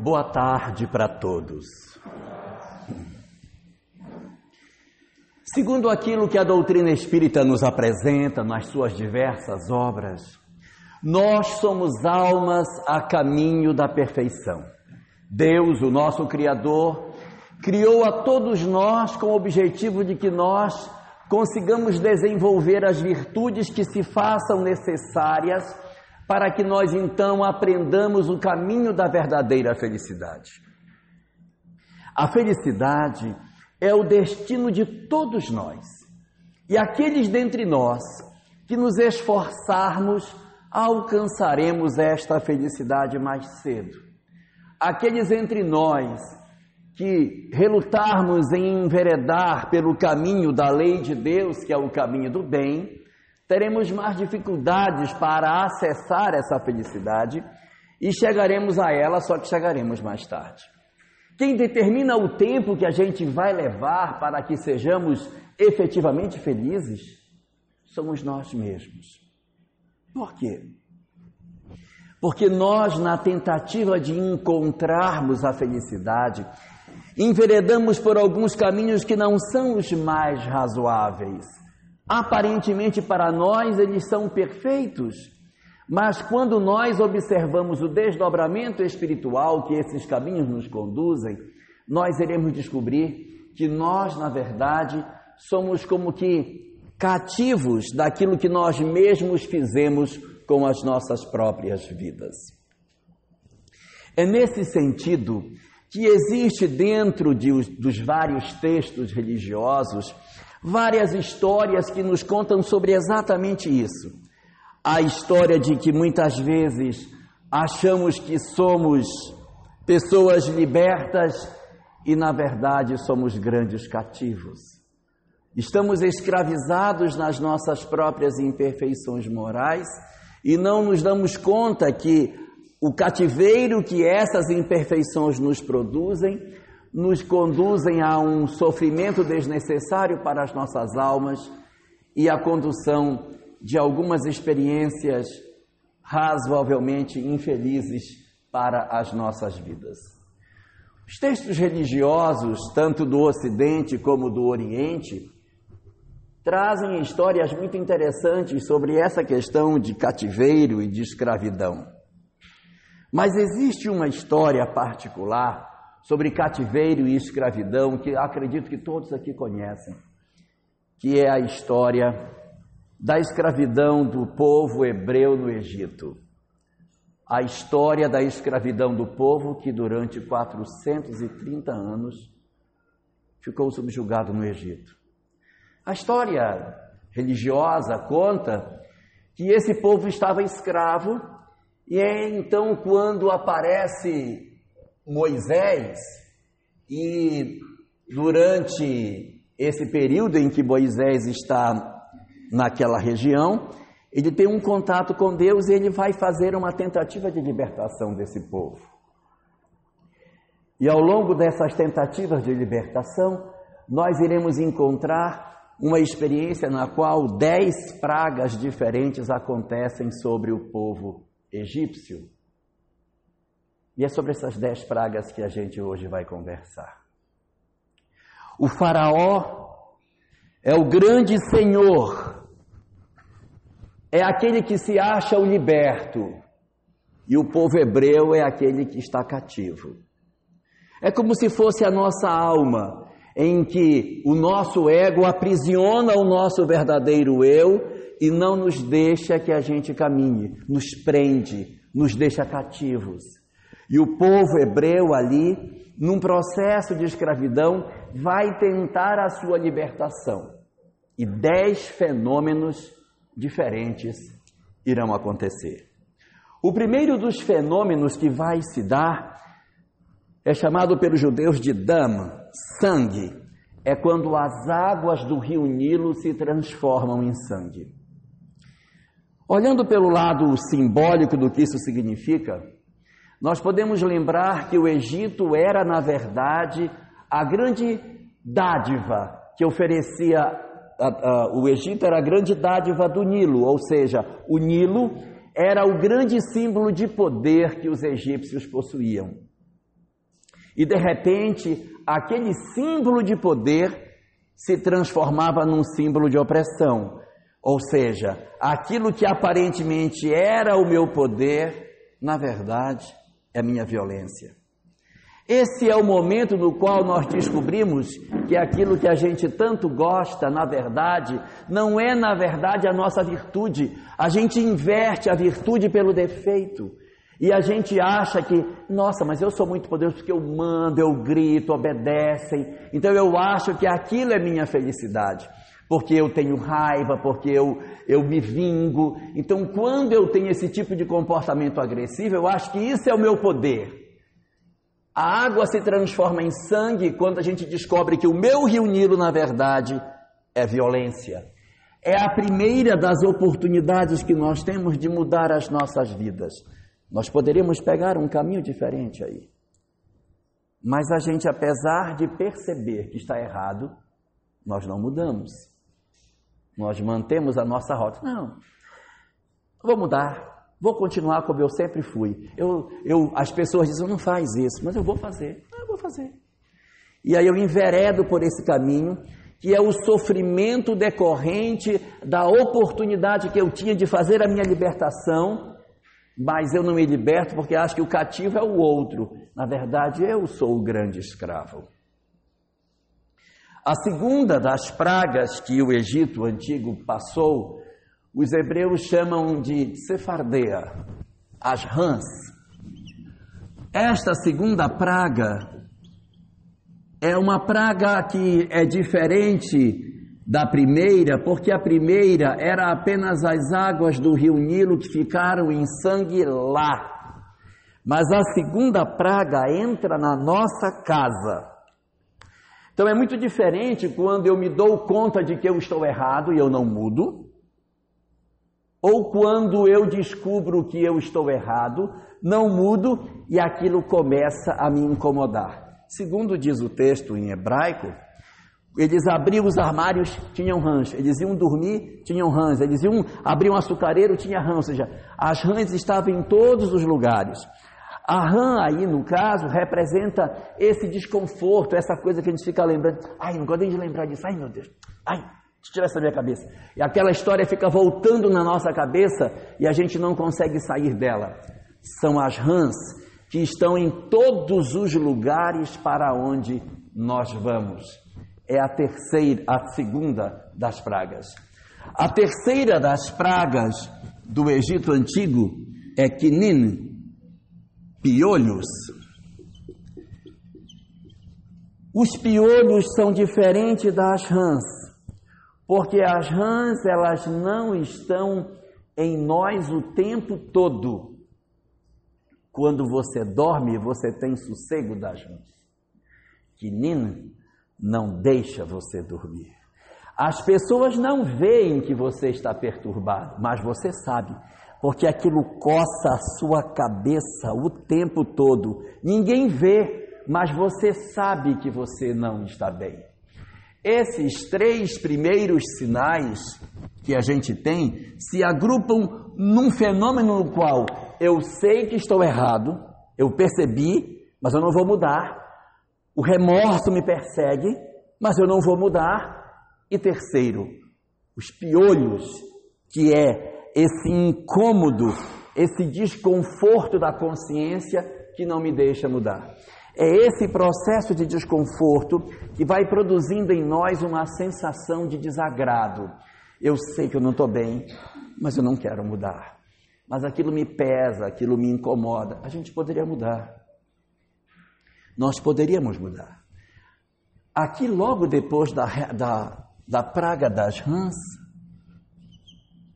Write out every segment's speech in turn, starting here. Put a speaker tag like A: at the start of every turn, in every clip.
A: Boa tarde para todos. Segundo aquilo que a doutrina espírita nos apresenta nas suas diversas obras, nós somos almas a caminho da perfeição. Deus, o nosso Criador, criou a todos nós com o objetivo de que nós consigamos desenvolver as virtudes que se façam necessárias para que nós então aprendamos o caminho da verdadeira felicidade. A felicidade é o destino de todos nós. E aqueles dentre nós que nos esforçarmos, alcançaremos esta felicidade mais cedo. Aqueles entre nós que relutarmos em enveredar pelo caminho da lei de Deus, que é o caminho do bem, teremos mais dificuldades para acessar essa felicidade e chegaremos a ela, só que chegaremos mais tarde. Quem determina o tempo que a gente vai levar para que sejamos efetivamente felizes somos nós mesmos. Por quê? Porque nós, na tentativa de encontrarmos a felicidade, enveredamos por alguns caminhos que não são os mais razoáveis. Aparentemente para nós eles são perfeitos, mas quando nós observamos o desdobramento espiritual que esses caminhos nos conduzem, nós iremos descobrir que nós, na verdade, somos como que cativos daquilo que nós mesmos fizemos com as nossas próprias vidas. É nesse sentido que existe dentro de, dos vários textos religiosos várias histórias que nos contam sobre exatamente isso. A história de que muitas vezes achamos que somos pessoas libertas e na verdade somos grandes cativos. Estamos escravizados nas nossas próprias imperfeições morais e não nos damos conta que o cativeiro que essas imperfeições nos produzem nos conduzem a um sofrimento desnecessário para as nossas almas e a condução de algumas experiências razoavelmente infelizes para as nossas vidas. Os textos religiosos, tanto do Ocidente como do Oriente, trazem histórias muito interessantes sobre essa questão de cativeiro e de escravidão. Mas existe uma história particular sobre cativeiro e escravidão, que acredito que todos aqui conhecem, que é a história da escravidão do povo hebreu no Egito. A história da escravidão do povo que durante 430 anos ficou subjugado no Egito. A história religiosa conta que esse povo estava escravo e é então quando aparece Moisés e durante esse período em que Moisés está naquela região, ele tem um contato com Deus e ele vai fazer uma tentativa de libertação desse povo. E ao longo dessas tentativas de libertação, nós iremos encontrar uma experiência na qual dez pragas diferentes acontecem sobre o povo egípcio. E é sobre essas dez pragas que a gente hoje vai conversar. O Faraó é o grande senhor, é aquele que se acha o liberto, e o povo hebreu é aquele que está cativo. É como se fosse a nossa alma, em que o nosso ego aprisiona o nosso verdadeiro eu e não nos deixa que a gente caminhe, nos prende, nos deixa cativos. E o povo hebreu ali, num processo de escravidão, vai tentar a sua libertação. E dez fenômenos diferentes irão acontecer. O primeiro dos fenômenos que vai se dar é chamado pelos judeus de dam, sangue. É quando as águas do rio Nilo se transformam em sangue. Olhando pelo lado simbólico do que isso significa, nós podemos lembrar que o Egito era, na verdade, a grande dádiva que oferecia. O Egito era a grande dádiva do Nilo, ou seja, o Nilo era o grande símbolo de poder que os egípcios possuíam. E de repente, aquele símbolo de poder se transformava num símbolo de opressão. Ou seja, aquilo que aparentemente era o meu poder, na verdade, é minha violência. Esse é o momento no qual nós descobrimos que aquilo que a gente tanto gosta, na verdade, não é na verdade a nossa virtude. A gente inverte a virtude pelo defeito. E a gente acha que, nossa, mas eu sou muito poderoso porque eu mando, eu grito, obedecem. Então eu acho que aquilo é minha felicidade. Porque eu tenho raiva, porque eu, eu me vingo. Então quando eu tenho esse tipo de comportamento agressivo, eu acho que isso é o meu poder. A água se transforma em sangue quando a gente descobre que o meu rio Nilo, na verdade, é violência. É a primeira das oportunidades que nós temos de mudar as nossas vidas. Nós poderíamos pegar um caminho diferente aí. Mas a gente, apesar de perceber que está errado, nós não mudamos. Nós mantemos a nossa rota. Não, vou mudar, vou continuar como eu sempre fui. Eu, eu, as pessoas dizem, não faz isso, mas eu vou fazer. Eu vou fazer. E aí eu enveredo por esse caminho, que é o sofrimento decorrente da oportunidade que eu tinha de fazer a minha libertação mas eu não me liberto porque acho que o cativo é o outro. Na verdade, eu sou o grande escravo. A segunda das pragas que o Egito antigo passou, os hebreus chamam de Sefardea, as rãs. Esta segunda praga é uma praga que é diferente da primeira, porque a primeira era apenas as águas do rio Nilo que ficaram em sangue lá. Mas a segunda praga entra na nossa casa. Então é muito diferente quando eu me dou conta de que eu estou errado e eu não mudo, ou quando eu descubro que eu estou errado, não mudo e aquilo começa a me incomodar. Segundo diz o texto em hebraico, eles abriam os armários, tinham rãs. Eles iam dormir, tinham rãs. Eles iam abrir um açucareiro, tinha rãs. Ou seja, as rãs estavam em todos os lugares. A rã aí, no caso, representa esse desconforto, essa coisa que a gente fica lembrando. Ai, não gosto de lembrar disso. Ai, meu Deus. Ai, tira essa minha cabeça. E aquela história fica voltando na nossa cabeça e a gente não consegue sair dela. São as rãs que estão em todos os lugares para onde nós vamos é a terceira, a segunda das pragas. A terceira das pragas do Egito antigo é quinin, piolhos. Os piolhos são diferentes das rãs, porque as rãs elas não estão em nós o tempo todo. Quando você dorme, você tem sossego das rãs. Quinin não deixa você dormir. As pessoas não veem que você está perturbado, mas você sabe, porque aquilo coça a sua cabeça o tempo todo. Ninguém vê, mas você sabe que você não está bem. Esses três primeiros sinais que a gente tem se agrupam num fenômeno no qual eu sei que estou errado, eu percebi, mas eu não vou mudar. O remorso me persegue, mas eu não vou mudar. E terceiro, os piolhos, que é esse incômodo, esse desconforto da consciência que não me deixa mudar. É esse processo de desconforto que vai produzindo em nós uma sensação de desagrado. Eu sei que eu não estou bem, mas eu não quero mudar. Mas aquilo me pesa, aquilo me incomoda. A gente poderia mudar nós poderíamos mudar. Aqui, logo depois da, da, da praga das rãs,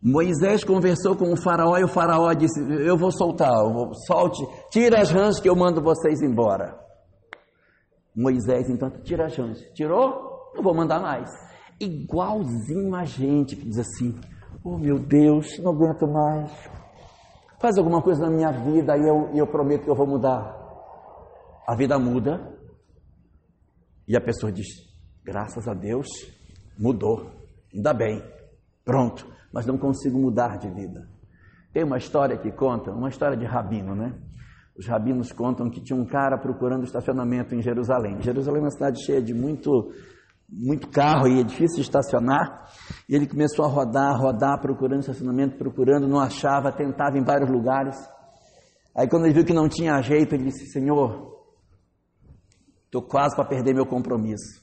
A: Moisés conversou com o faraó e o faraó disse: Eu vou soltar, eu vou, solte, tira as rãs que eu mando vocês embora. Moisés então tira as rãs. Tirou? Não vou mandar mais. Igualzinho a gente que diz assim: Oh meu Deus, não aguento mais. Faz alguma coisa na minha vida e eu, eu prometo que eu vou mudar a vida muda e a pessoa diz: graças a Deus, mudou, ainda bem, pronto, mas não consigo mudar de vida. Tem uma história que conta, uma história de rabino, né? Os rabinos contam que tinha um cara procurando estacionamento em Jerusalém. Jerusalém é uma cidade cheia de muito, muito carro e é difícil estacionar. E ele começou a rodar, rodar, procurando estacionamento, procurando, não achava, tentava em vários lugares. Aí quando ele viu que não tinha jeito, ele disse: Senhor, estou quase para perder meu compromisso.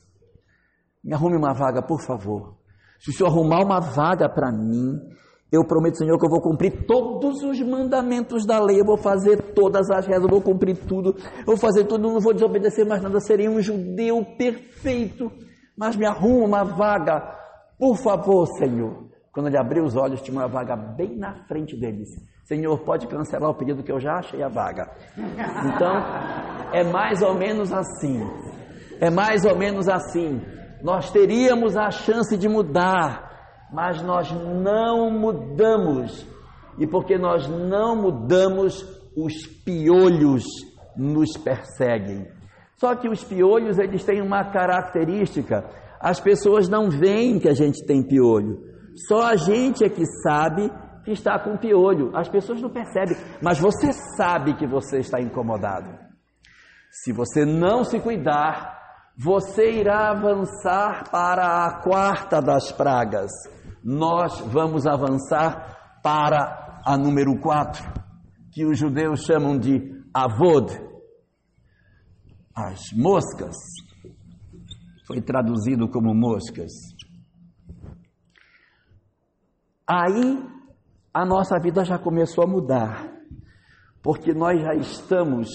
A: Me arrume uma vaga, por favor. Se o senhor arrumar uma vaga para mim, eu prometo, Senhor, que eu vou cumprir todos os mandamentos da lei, eu vou fazer todas as rezas, eu vou cumprir tudo, eu vou fazer tudo, não vou desobedecer mais nada, serei um judeu perfeito. Mas me arruma uma vaga, por favor, Senhor. Quando ele abriu os olhos, tinha uma vaga bem na frente deles. Senhor, pode cancelar o pedido que eu já achei a vaga. Então, é mais ou menos assim. É mais ou menos assim. Nós teríamos a chance de mudar mas nós não mudamos. E porque nós não mudamos, os piolhos nos perseguem. Só que os piolhos, eles têm uma característica. As pessoas não veem que a gente tem piolho. Só a gente é que sabe que está com piolho. As pessoas não percebem, mas você sabe que você está incomodado. Se você não se cuidar, você irá avançar para a quarta das pragas, nós vamos avançar para a número 4, que os judeus chamam de avod, as moscas. Foi traduzido como moscas. Aí a nossa vida já começou a mudar, porque nós já estamos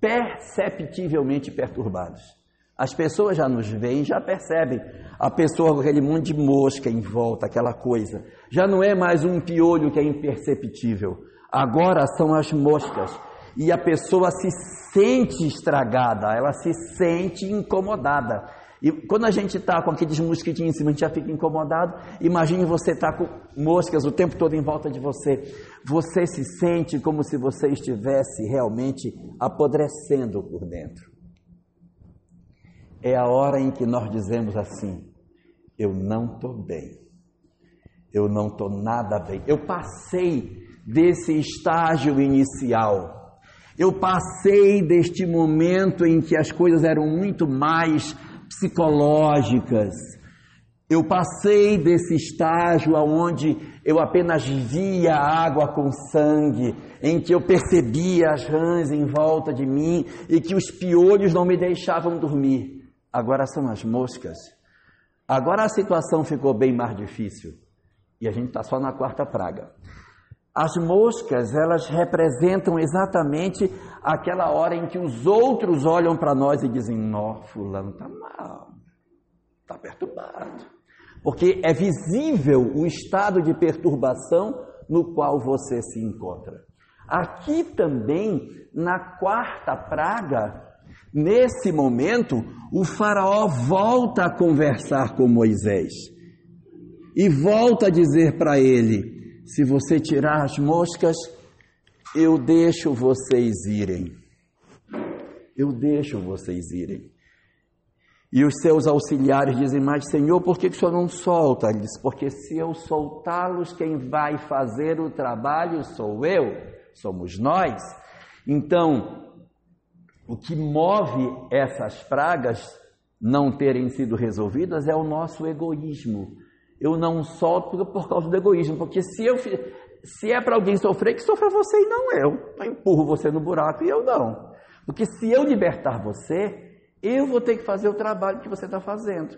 A: perceptivelmente perturbados. As pessoas já nos veem, já percebem a pessoa com aquele monte de mosca em volta, aquela coisa. Já não é mais um piolho que é imperceptível. Agora são as moscas. E a pessoa se sente estragada, ela se sente incomodada. E quando a gente está com aqueles mosquitinhos em cima, a gente já fica incomodado. Imagine você estar tá com moscas o tempo todo em volta de você. Você se sente como se você estivesse realmente apodrecendo por dentro. É a hora em que nós dizemos assim: eu não estou bem, eu não estou nada bem. Eu passei desse estágio inicial, eu passei deste momento em que as coisas eram muito mais psicológicas. Eu passei desse estágio aonde eu apenas via água com sangue, em que eu percebia as rãs em volta de mim e que os piolhos não me deixavam dormir. Agora são as moscas Agora a situação ficou bem mais difícil e a gente está só na quarta praga. As moscas, elas representam exatamente aquela hora em que os outros olham para nós e dizem: Nó, Fulano está mal, está perturbado. Porque é visível o estado de perturbação no qual você se encontra. Aqui também, na quarta praga, Nesse momento, o Faraó volta a conversar com Moisés e volta a dizer para ele: se você tirar as moscas, eu deixo vocês irem. Eu deixo vocês irem. E os seus auxiliares dizem: Mas, Senhor, por que, que o Senhor não solta? Ele diz: Porque se eu soltá-los, quem vai fazer o trabalho sou eu, somos nós. Então, o que move essas pragas não terem sido resolvidas é o nosso egoísmo. Eu não solto por causa do egoísmo, porque se eu se é para alguém sofrer, que sofra você e não eu. Eu empurro você no buraco e eu não. Porque se eu libertar você, eu vou ter que fazer o trabalho que você está fazendo.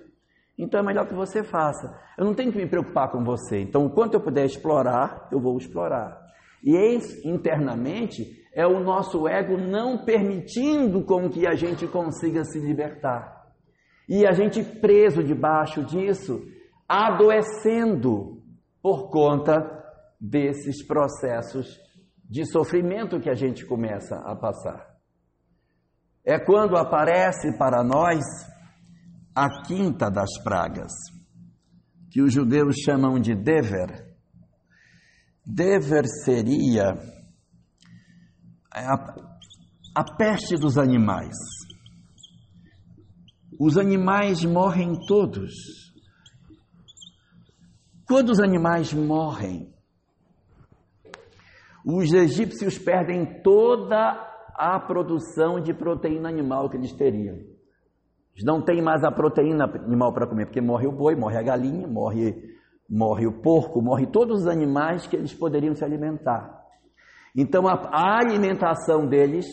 A: Então é melhor que você faça. Eu não tenho que me preocupar com você. Então, quanto eu puder explorar, eu vou explorar. E internamente é o nosso ego não permitindo com que a gente consiga se libertar. E a gente preso debaixo disso, adoecendo por conta desses processos de sofrimento que a gente começa a passar. É quando aparece para nós a quinta das pragas, que os judeus chamam de Dever. Dever seria a, a peste dos animais. Os animais morrem todos. Quando os animais morrem, Os egípcios perdem toda a produção de proteína animal que eles teriam. Eles não têm mais a proteína animal para comer, porque morre o boi, morre a galinha, morre, morre o porco, morre todos os animais que eles poderiam se alimentar. Então a, alimentação deles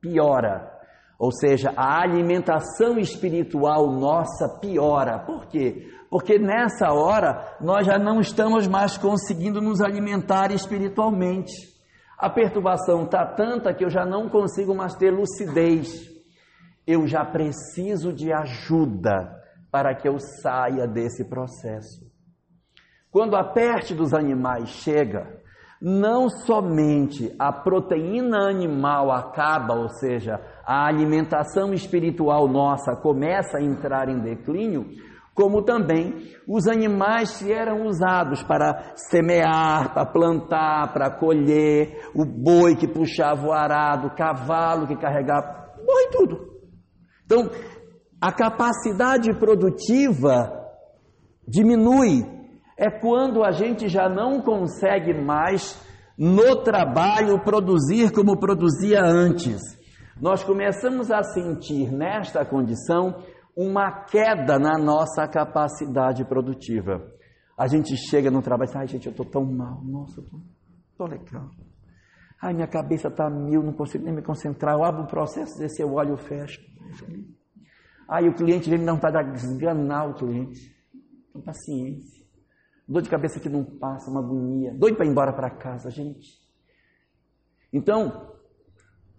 A: piora. Ou seja, a alimentação espiritual nossa piora. Por quê? Porque nessa hora nós já não estamos mais conseguindo nos alimentar espiritualmente. A perturbação está tanta que eu já não consigo mais ter lucidez. Eu já preciso de ajuda para que eu saia desse processo. Quando a peste dos animais chega, não somente a proteína animal acaba, ou seja, a alimentação espiritual nossa começa a entrar em declínio, como também os animais que eram usados para semear, para plantar, para colher, o boi que puxava o arado, o cavalo que carregava, morre tudo. Então, a capacidade produtiva diminui é quando a gente já não consegue mais no trabalho produzir como produzia antes. Nós começamos a sentir nesta condição uma queda na nossa capacidade produtiva. A gente chega no trabalho e diz, ai gente, eu estou tão mal, nossa, eu estou legal. Ai, minha cabeça está mil, não consigo nem me concentrar. Eu abro um processo desse, eu olho e fecho. Aí o cliente vem me dar vontade de esganar o cliente. Com paciência. Dor de cabeça que não passa, uma agonia. Doido para ir embora para casa, gente. Então,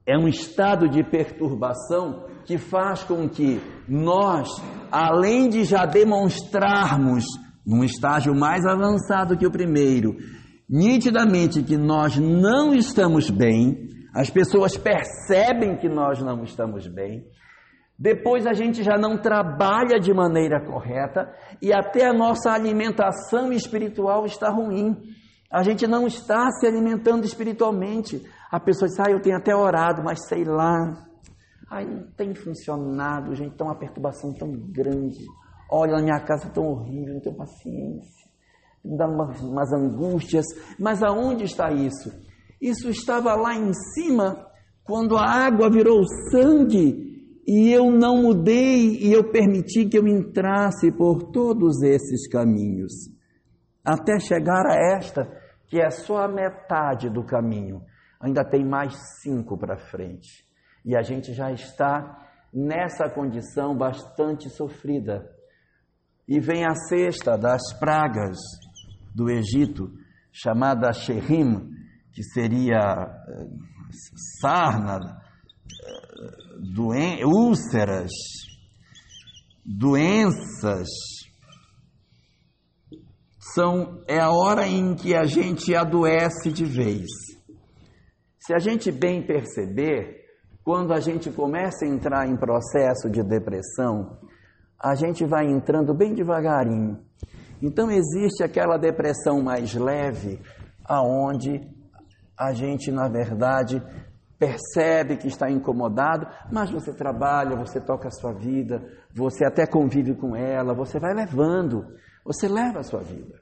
A: é um estado de perturbação que faz com que nós, além de já demonstrarmos, num estágio mais avançado que o primeiro, nitidamente que nós não estamos bem, as pessoas percebem que nós não estamos bem, depois a gente já não trabalha de maneira correta e até a nossa alimentação espiritual está ruim. A gente não está se alimentando espiritualmente. A pessoa diz, ah, eu tenho até orado, mas sei lá. Ai, não tem funcionado, gente, está uma perturbação tão grande. Olha, na minha casa tão horrível, não tenho paciência. Me dá umas, umas angústias. Mas aonde está isso? Isso estava lá em cima, quando a água virou sangue e eu não mudei e eu permiti que eu entrasse por todos esses caminhos, até chegar a esta, que é só a metade do caminho. Ainda tem mais cinco para frente. E a gente já está nessa condição bastante sofrida. E vem a sexta das pragas do Egito, chamada Sherim, que seria eh, sarna, doen úlceras, doenças, são, é a hora em que a gente adoece de vez. Se a gente bem perceber, quando a gente começa a entrar em processo de depressão, a gente vai entrando bem devagarinho. Então existe aquela depressão mais leve, aonde a gente, na verdade, percebe que está incomodado, mas você trabalha, você toca a sua vida, você até convive com ela, você vai levando, você leva a sua vida.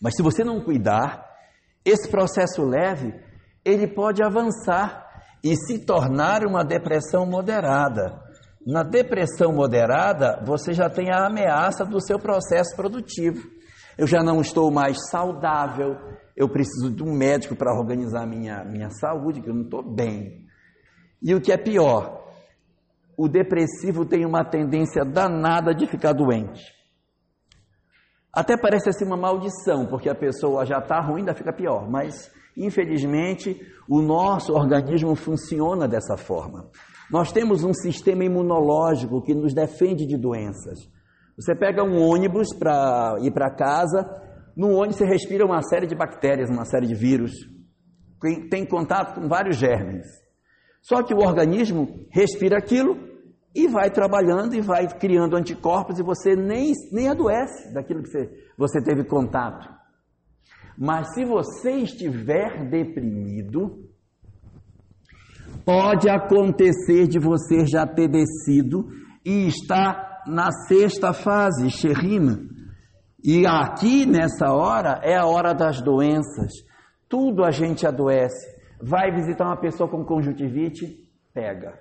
A: Mas se você não cuidar, esse processo leve, ele pode avançar e se tornar uma depressão moderada. Na depressão moderada, você já tem a ameaça do seu processo produtivo. Eu já não estou mais saudável, eu preciso de um médico para organizar minha, minha saúde, que eu não estou bem. E o que é pior, o depressivo tem uma tendência danada de ficar doente. Até parece assim uma maldição, porque a pessoa já está ruim, ainda fica pior. Mas, infelizmente, o nosso organismo funciona dessa forma. Nós temos um sistema imunológico que nos defende de doenças. Você pega um ônibus para ir para casa, no ônibus você respira uma série de bactérias, uma série de vírus, tem contato com vários germes. Só que o organismo respira aquilo e vai trabalhando e vai criando anticorpos e você nem, nem adoece daquilo que você, você teve contato. Mas se você estiver deprimido, pode acontecer de você já ter descido e estar na sexta fase, Sherima, E aqui nessa hora é a hora das doenças. Tudo a gente adoece. Vai visitar uma pessoa com conjuntivite, pega.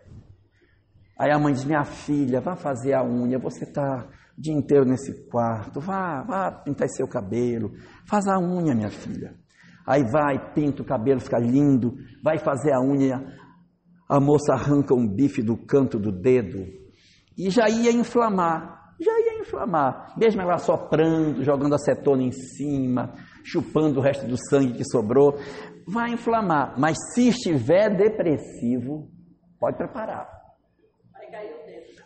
A: Aí a mãe diz: Minha filha, vá fazer a unha. Você está o dia inteiro nesse quarto. Vá, vá pintar seu cabelo. Faz a unha, minha filha. Aí vai, pinta o cabelo, fica lindo. Vai fazer a unha. A moça arranca um bife do canto do dedo. E já ia inflamar já ia inflamar, mesmo ela soprando, jogando acetona em cima, chupando o resto do sangue que sobrou, vai inflamar. Mas se estiver depressivo, pode preparar.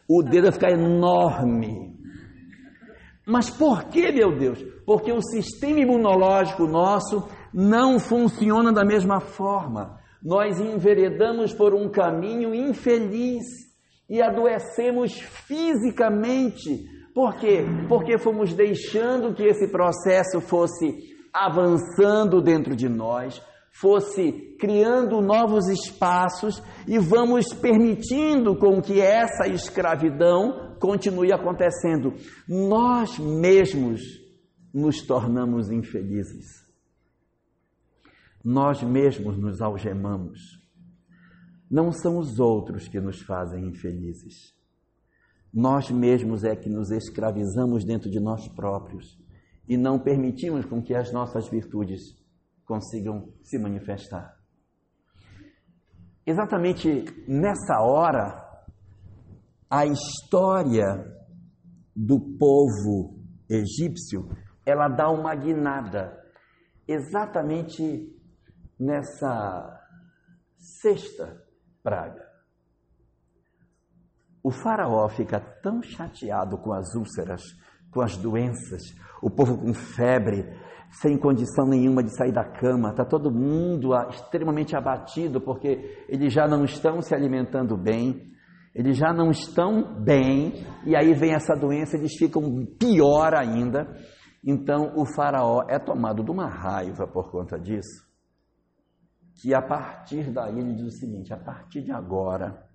A: O dedo vai ficar enorme. Mas por que, meu Deus? Porque o sistema imunológico nosso não funciona da mesma forma. Nós enveredamos por um caminho infeliz e adoecemos fisicamente. Por quê? Porque fomos deixando que esse processo fosse avançando dentro de nós, fosse criando novos espaços e vamos permitindo com que essa escravidão continue acontecendo. Nós mesmos nos tornamos infelizes. Nós mesmos nos algemamos. Não são os outros que nos fazem infelizes. Nós mesmos é que nos escravizamos dentro de nós próprios e não permitimos com que as nossas virtudes consigam se manifestar. Exatamente nessa hora, a história do povo egípcio, ela dá uma guinada. Exatamente nessa sexta praga. O faraó fica tão chateado com as úlceras, com as doenças, o povo com febre, sem condição nenhuma de sair da cama, está todo mundo extremamente abatido porque eles já não estão se alimentando bem, eles já não estão bem, e aí vem essa doença, eles ficam pior ainda. Então o faraó é tomado de uma raiva por conta disso, que a partir daí ele diz o seguinte: a partir de agora,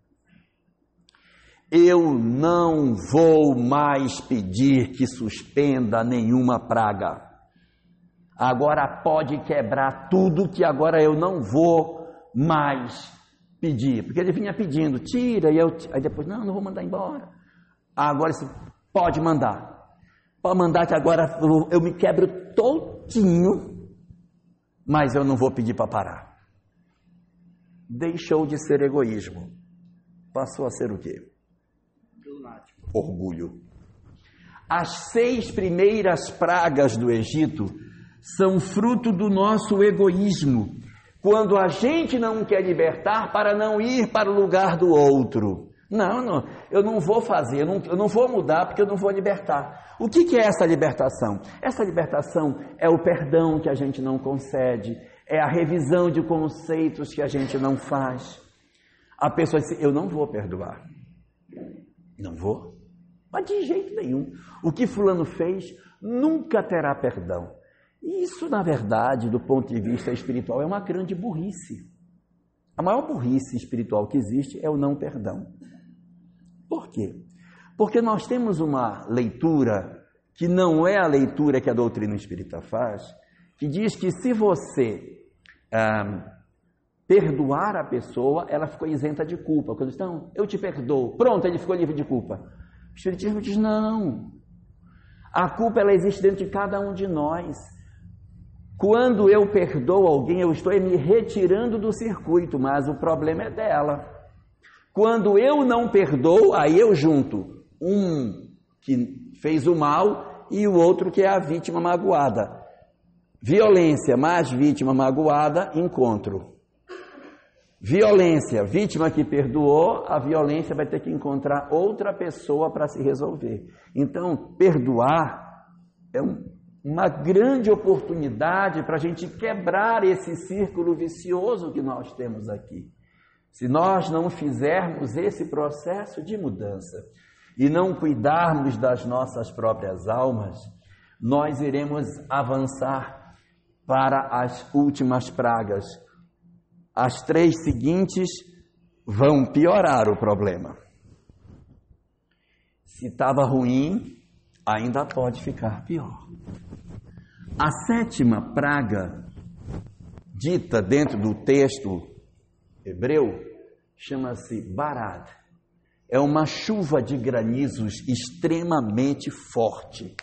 A: eu não vou mais pedir que suspenda nenhuma praga. Agora pode quebrar tudo que agora eu não vou mais pedir. Porque ele vinha pedindo, tira, e eu, aí depois, não, não vou mandar embora. Agora pode mandar. Pode mandar que agora eu me quebro todinho, mas eu não vou pedir para parar. Deixou de ser egoísmo. Passou a ser o quê? Orgulho. As seis primeiras pragas do Egito são fruto do nosso egoísmo, quando a gente não quer libertar para não ir para o lugar do outro. Não, não, eu não vou fazer, eu não, eu não vou mudar porque eu não vou libertar. O que, que é essa libertação? Essa libertação é o perdão que a gente não concede, é a revisão de conceitos que a gente não faz. A pessoa diz: Eu não vou perdoar. Não vou. Mas de jeito nenhum. O que Fulano fez nunca terá perdão. Isso, na verdade, do ponto de vista espiritual, é uma grande burrice. A maior burrice espiritual que existe é o não perdão. Por quê? Porque nós temos uma leitura que não é a leitura que a doutrina espírita faz, que diz que se você ah, perdoar a pessoa, ela ficou isenta de culpa. Quando então, eu te perdoo, pronto, ele ficou livre de culpa. O Espiritismo diz: não. A culpa ela existe dentro de cada um de nós. Quando eu perdoo alguém, eu estou me retirando do circuito, mas o problema é dela. Quando eu não perdoo, aí eu junto um que fez o mal e o outro que é a vítima magoada. Violência mais vítima magoada, encontro. Violência, vítima que perdoou, a violência vai ter que encontrar outra pessoa para se resolver. Então, perdoar é um, uma grande oportunidade para a gente quebrar esse círculo vicioso que nós temos aqui. Se nós não fizermos esse processo de mudança e não cuidarmos das nossas próprias almas, nós iremos avançar para as últimas pragas as três seguintes vão piorar o problema. Se estava ruim, ainda pode ficar pior. A sétima praga, dita dentro do texto hebreu, chama-se Barad. É uma chuva de granizos extremamente forte.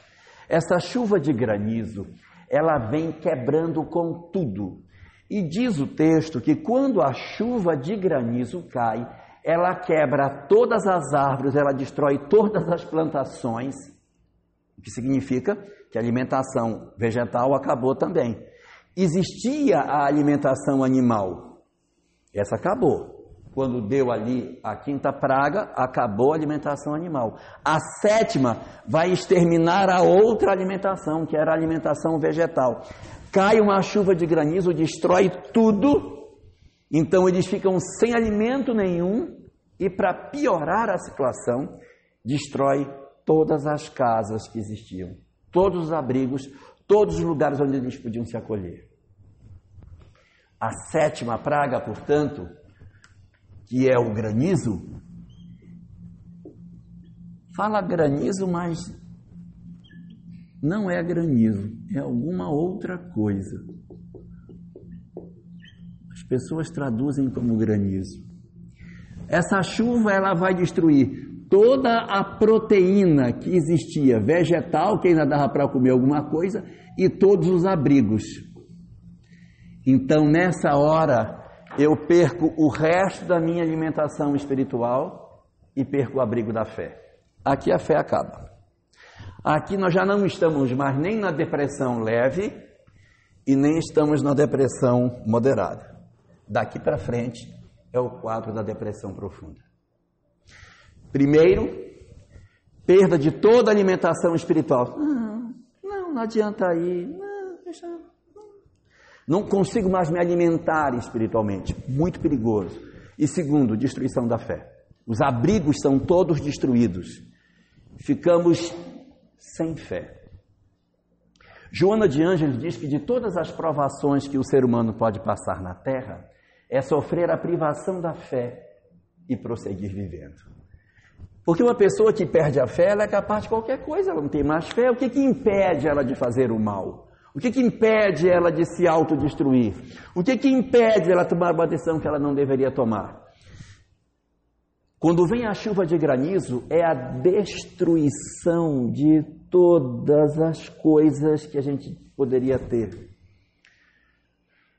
A: Essa chuva de granizo, ela vem quebrando com tudo. E diz o texto que quando a chuva de granizo cai, ela quebra todas as árvores, ela destrói todas as plantações, o que significa que a alimentação vegetal acabou também. Existia a alimentação animal, essa acabou. Quando deu ali a quinta praga, acabou a alimentação animal. A sétima vai exterminar a outra alimentação, que era a alimentação vegetal. Cai uma chuva de granizo, destrói tudo, então eles ficam sem alimento nenhum e, para piorar a situação, destrói todas as casas que existiam todos os abrigos, todos os lugares onde eles podiam se acolher. A sétima praga, portanto, que é o granizo, fala granizo, mas não é granizo, é alguma outra coisa. As pessoas traduzem como granizo. Essa chuva ela vai destruir toda a proteína que existia, vegetal, que ainda dava para comer alguma coisa, e todos os abrigos. Então, nessa hora, eu perco o resto da minha alimentação espiritual e perco o abrigo da fé. Aqui a fé acaba. Aqui nós já não estamos mais nem na depressão leve e nem estamos na depressão moderada. Daqui para frente é o quadro da depressão profunda. Primeiro, perda de toda a alimentação espiritual. Não, não, adianta ir. Não, deixa, não consigo mais me alimentar espiritualmente. Muito perigoso. E segundo, destruição da fé. Os abrigos são todos destruídos. Ficamos sem fé. Joana de Ângeles diz que de todas as provações que o ser humano pode passar na terra, é sofrer a privação da fé e prosseguir vivendo. Porque uma pessoa que perde a fé, ela é capaz de qualquer coisa, ela não tem mais fé. O que, que impede ela de fazer o mal? O que, que impede ela de se autodestruir? O que, que impede ela tomar uma decisão que ela não deveria tomar? Quando vem a chuva de granizo, é a destruição de todas as coisas que a gente poderia ter.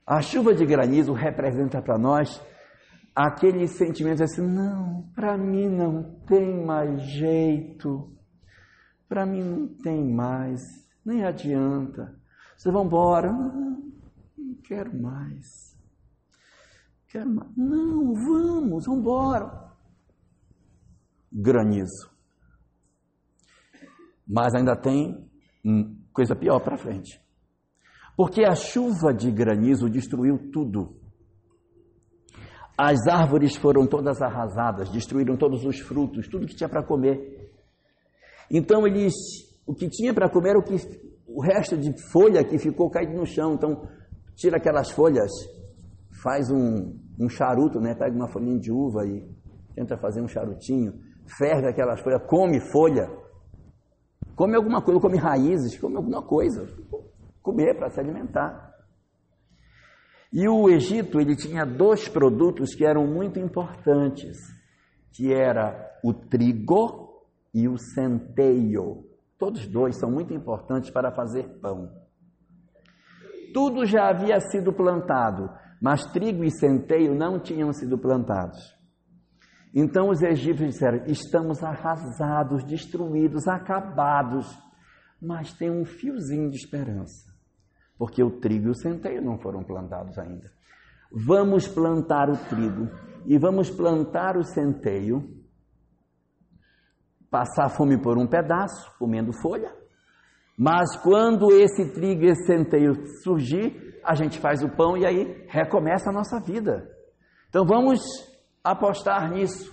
A: A chuva de granizo representa para nós aquele sentimento assim, não, para mim não tem mais jeito, para mim não tem mais, nem adianta. Vocês vão embora, não, não quero mais. Quero mais. Não, vamos, vamos embora. Granizo. Mas ainda tem coisa pior para frente. Porque a chuva de granizo destruiu tudo as árvores foram todas arrasadas, destruíram todos os frutos, tudo que tinha para comer. Então eles, o que tinha para comer o que o resto de folha que ficou caído no chão. Então tira aquelas folhas, faz um, um charuto, né? Pega uma folhinha de uva e tenta fazer um charutinho, ferve aquelas folhas, come folha, come alguma coisa, come raízes, come alguma coisa, comer para se alimentar. E o Egito, ele tinha dois produtos que eram muito importantes, que era o trigo e o centeio. Todos dois são muito importantes para fazer pão. Tudo já havia sido plantado, mas trigo e centeio não tinham sido plantados. Então os egípcios disseram: estamos arrasados, destruídos, acabados, mas tem um fiozinho de esperança porque o trigo e o centeio não foram plantados ainda. Vamos plantar o trigo e vamos plantar o centeio, passar fome por um pedaço, comendo folha, mas quando esse trigo e esse centeio surgir, a gente faz o pão e aí recomeça a nossa vida. Então vamos apostar nisso.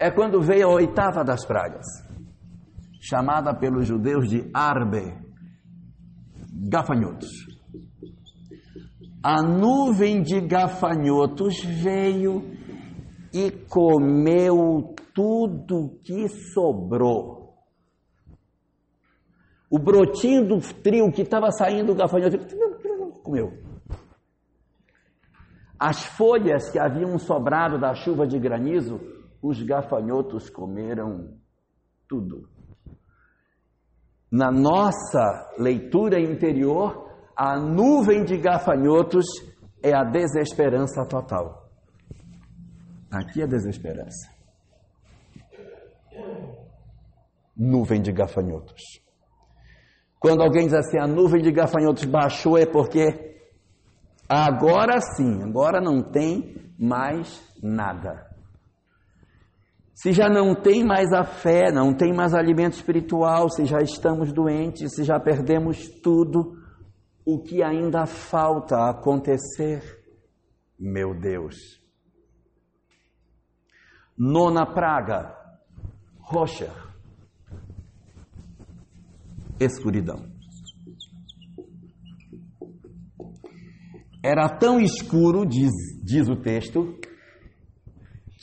A: É quando veio a oitava das pragas, chamada pelos judeus de Arbe, gafanhotos. A nuvem de gafanhotos veio e comeu tudo que sobrou. O brotinho do trio que estava saindo do gafanhoto comeu. As folhas que haviam sobrado da chuva de granizo, os gafanhotos comeram tudo. Na nossa leitura interior, a nuvem de gafanhotos é a desesperança total. Aqui é desesperança. Nuvem de gafanhotos. Quando alguém diz assim, a nuvem de gafanhotos baixou, é porque agora sim, agora não tem mais nada. Se já não tem mais a fé, não tem mais alimento espiritual, se já estamos doentes, se já perdemos tudo, o que ainda falta acontecer? Meu Deus. Nona praga, rocha, escuridão. Era tão escuro, diz, diz o texto,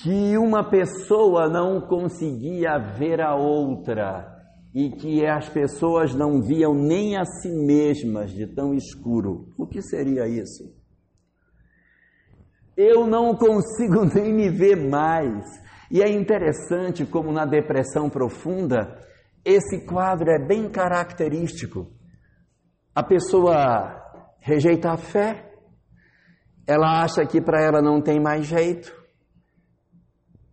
A: que uma pessoa não conseguia ver a outra e que as pessoas não viam nem a si mesmas de tão escuro. O que seria isso? Eu não consigo nem me ver mais. E é interessante como na depressão profunda, esse quadro é bem característico. A pessoa rejeita a fé, ela acha que para ela não tem mais jeito,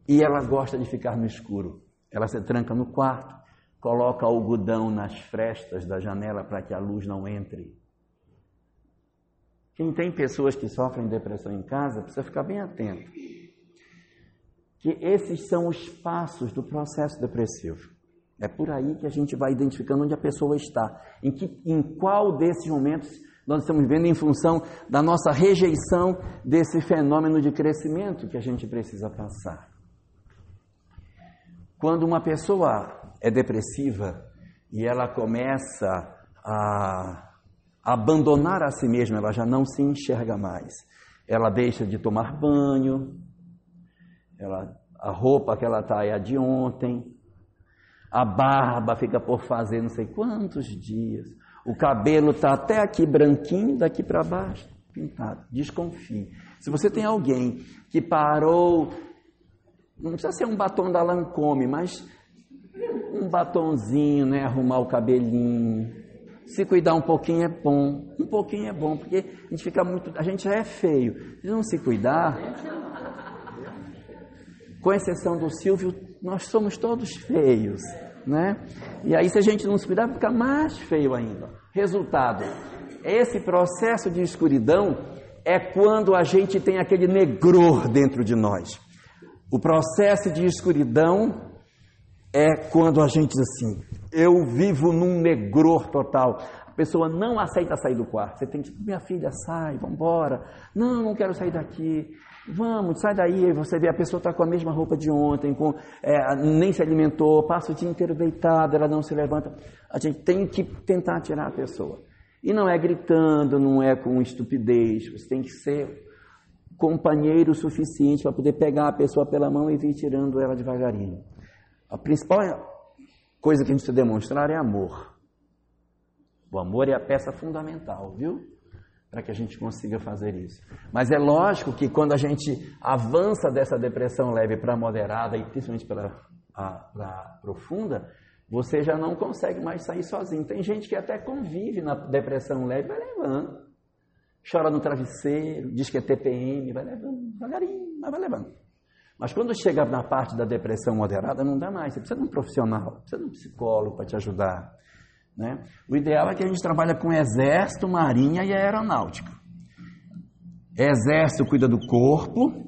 A: e ela gosta de ficar no escuro. Ela se tranca no quarto, coloca algodão nas frestas da janela para que a luz não entre. Quem tem pessoas que sofrem depressão em casa precisa ficar bem atento. Que esses são os passos do processo depressivo. É por aí que a gente vai identificando onde a pessoa está, em, que, em qual desses momentos nós estamos vivendo em função da nossa rejeição desse fenômeno de crescimento que a gente precisa passar. Quando uma pessoa é depressiva e ela começa a abandonar a si mesma, ela já não se enxerga mais. Ela deixa de tomar banho, ela, a roupa que ela está é a de ontem, a barba fica por fazer não sei quantos dias, o cabelo está até aqui branquinho, daqui para baixo, pintado. Desconfie. Se você tem alguém que parou não precisa ser um batom da Lancôme, mas um batonzinho, né? Arrumar o cabelinho. Se cuidar um pouquinho é bom. Um pouquinho é bom, porque a gente fica muito. A gente já é feio. Se não se cuidar. Com exceção do Silvio, nós somos todos feios, né? E aí, se a gente não se cuidar, fica mais feio ainda. Resultado: esse processo de escuridão é quando a gente tem aquele negror dentro de nós. O processo de escuridão é quando a gente diz assim: eu vivo num negror total. A pessoa não aceita sair do quarto. Você tem que, minha filha, sai, vamos embora. Não, não quero sair daqui. Vamos, sai daí. Você vê a pessoa está com a mesma roupa de ontem, com, é, nem se alimentou, passa o dia inteiro deitada, ela não se levanta. A gente tem que tentar tirar a pessoa. E não é gritando, não é com estupidez. Você tem que ser companheiro suficiente para poder pegar a pessoa pela mão e vir tirando ela devagarinho. A principal coisa que a gente precisa demonstrar é amor. O amor é a peça fundamental, viu? Para que a gente consiga fazer isso. Mas é lógico que quando a gente avança dessa depressão leve para moderada e principalmente para profunda, você já não consegue mais sair sozinho. Tem gente que até convive na depressão leve, vai levando chora no travesseiro, diz que é TPM, vai levando devagarinho, mas vai levando. Mas quando chega na parte da depressão moderada, não dá mais. Você precisa de um profissional, precisa de um psicólogo para te ajudar. Né? O ideal é que a gente trabalhe com exército, marinha e aeronáutica. Exército cuida do corpo,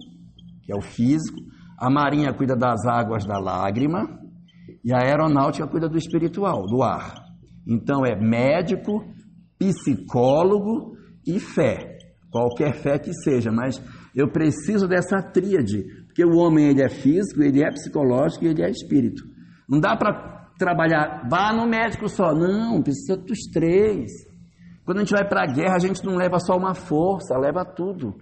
A: que é o físico. A marinha cuida das águas da lágrima. E a aeronáutica cuida do espiritual, do ar. Então é médico, psicólogo e fé, qualquer fé que seja, mas eu preciso dessa tríade, porque o homem ele é físico, ele é psicológico e ele é espírito. Não dá para trabalhar, vá no médico só, não, precisa dos três. Quando a gente vai para a guerra, a gente não leva só uma força, leva tudo: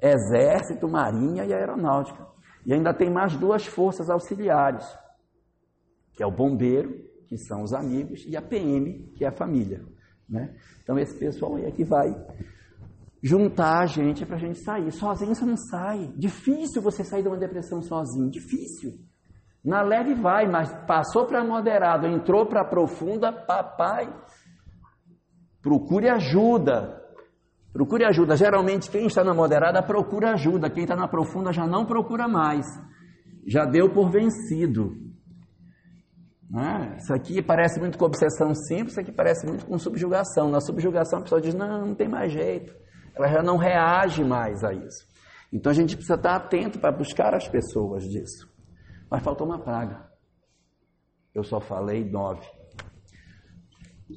A: exército, marinha e aeronáutica. E ainda tem mais duas forças auxiliares, que é o bombeiro que são os amigos, e a PM, que é a família. Né? Então, esse pessoal aí é que vai juntar a gente para a gente sair. Sozinho você não sai. Difícil você sair de uma depressão sozinho. Difícil. Na leve vai, mas passou para moderado, entrou para profunda, papai, procure ajuda. Procure ajuda. Geralmente quem está na moderada procura ajuda. Quem está na profunda já não procura mais. Já deu por vencido. Isso aqui parece muito com obsessão simples, isso aqui parece muito com subjugação. Na subjugação a pessoa diz, não, não tem mais jeito ela já não reage mais a isso. Então a gente precisa estar atento para buscar as pessoas disso. Mas faltou uma praga. Eu só falei nove.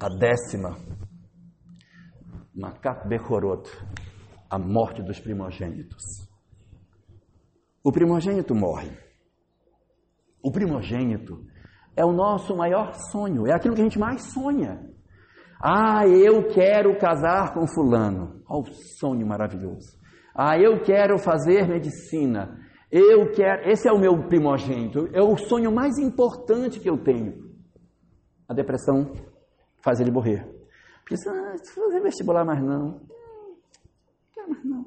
A: A décima, Makat Bechorot, a morte dos primogênitos. O primogênito morre. O primogênito é o nosso maior sonho, é aquilo que a gente mais sonha. Ah, eu quero casar com fulano. Olha o sonho maravilhoso. Ah, eu quero fazer medicina. Eu quero. Esse é o meu primogênito. É o sonho mais importante que eu tenho. A depressão faz ele morrer. Pensa, ah, fazer vestibular mais não. Quero mais não.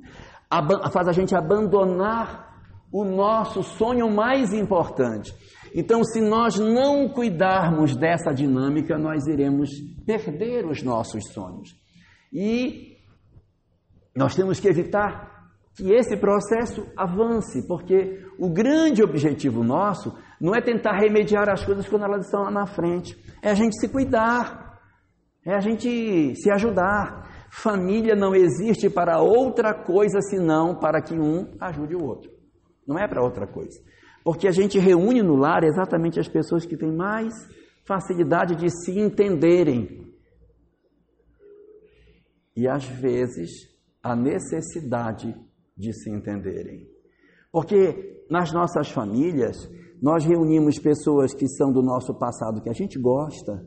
A: Faz a gente abandonar o nosso sonho mais importante. Então, se nós não cuidarmos dessa dinâmica, nós iremos perder os nossos sonhos. E nós temos que evitar que esse processo avance, porque o grande objetivo nosso não é tentar remediar as coisas quando elas estão lá na frente, é a gente se cuidar, é a gente se ajudar. Família não existe para outra coisa senão para que um ajude o outro. Não é para outra coisa. Porque a gente reúne no lar exatamente as pessoas que têm mais facilidade de se entenderem. E às vezes a necessidade de se entenderem. Porque nas nossas famílias, nós reunimos pessoas que são do nosso passado que a gente gosta,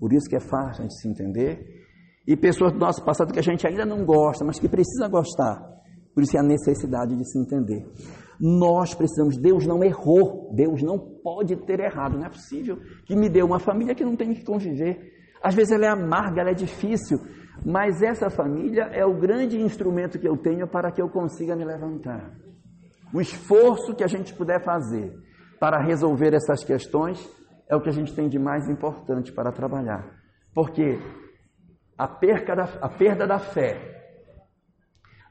A: por isso que é fácil a gente se entender, e pessoas do nosso passado que a gente ainda não gosta, mas que precisa gostar, por isso é a necessidade de se entender. Nós precisamos, Deus não errou, Deus não pode ter errado, não é possível que me dê uma família que não tem que conviver. Às vezes ela é amarga, ela é difícil, mas essa família é o grande instrumento que eu tenho para que eu consiga me levantar. O esforço que a gente puder fazer para resolver essas questões é o que a gente tem de mais importante para trabalhar. Porque a, perca da, a perda da fé,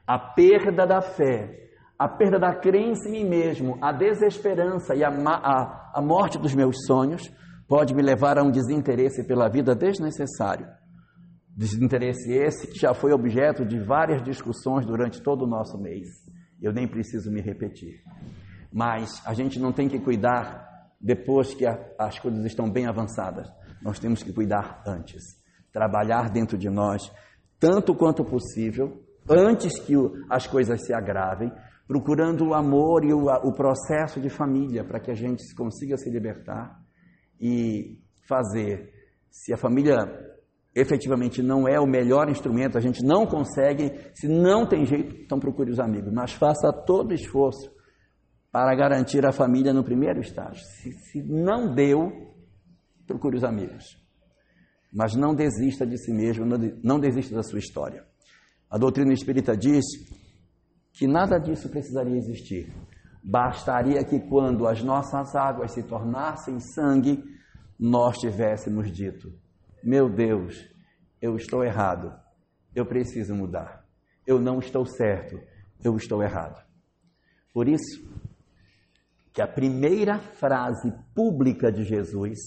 A: a perda da fé a perda da crença em mim mesmo, a desesperança e a, a, a morte dos meus sonhos pode me levar a um desinteresse pela vida desnecessário. Desinteresse esse que já foi objeto de várias discussões durante todo o nosso mês. Eu nem preciso me repetir. Mas a gente não tem que cuidar depois que a, as coisas estão bem avançadas. Nós temos que cuidar antes. Trabalhar dentro de nós, tanto quanto possível, antes que as coisas se agravem, procurando o amor e o, o processo de família para que a gente consiga se libertar e fazer. Se a família efetivamente não é o melhor instrumento, a gente não consegue, se não tem jeito, então procure os amigos, mas faça todo o esforço para garantir a família no primeiro estágio. Se, se não deu, procure os amigos. Mas não desista de si mesmo, não desista da sua história. A doutrina espírita diz que nada disso precisaria existir. Bastaria que quando as nossas águas se tornassem sangue, nós tivéssemos dito: Meu Deus, eu estou errado, eu preciso mudar. Eu não estou certo, eu estou errado. Por isso, que a primeira frase pública de Jesus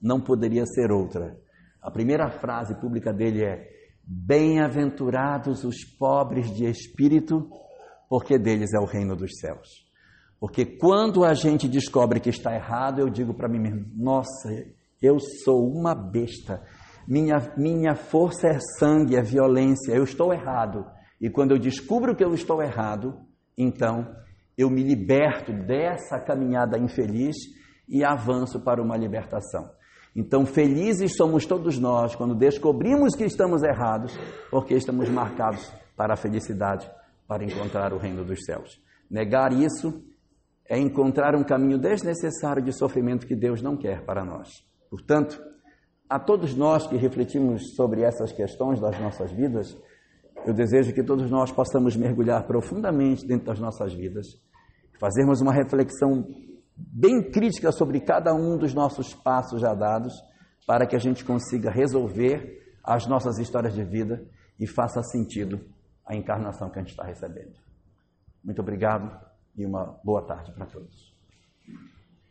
A: não poderia ser outra. A primeira frase pública dele é: Bem-aventurados os pobres de espírito, porque deles é o reino dos céus. Porque quando a gente descobre que está errado, eu digo para mim mesmo: nossa, eu sou uma besta. Minha, minha força é sangue, é violência, eu estou errado. E quando eu descubro que eu estou errado, então eu me liberto dessa caminhada infeliz e avanço para uma libertação. Então, felizes somos todos nós quando descobrimos que estamos errados, porque estamos marcados para a felicidade para encontrar o reino dos céus. Negar isso é encontrar um caminho desnecessário de sofrimento que Deus não quer para nós. Portanto, a todos nós que refletimos sobre essas questões das nossas vidas, eu desejo que todos nós possamos mergulhar profundamente dentro das nossas vidas, fazermos uma reflexão bem crítica sobre cada um dos nossos passos já dados, para que a gente consiga resolver as nossas histórias de vida e faça sentido a encarnação que a gente está recebendo. Muito obrigado e uma boa tarde para todos.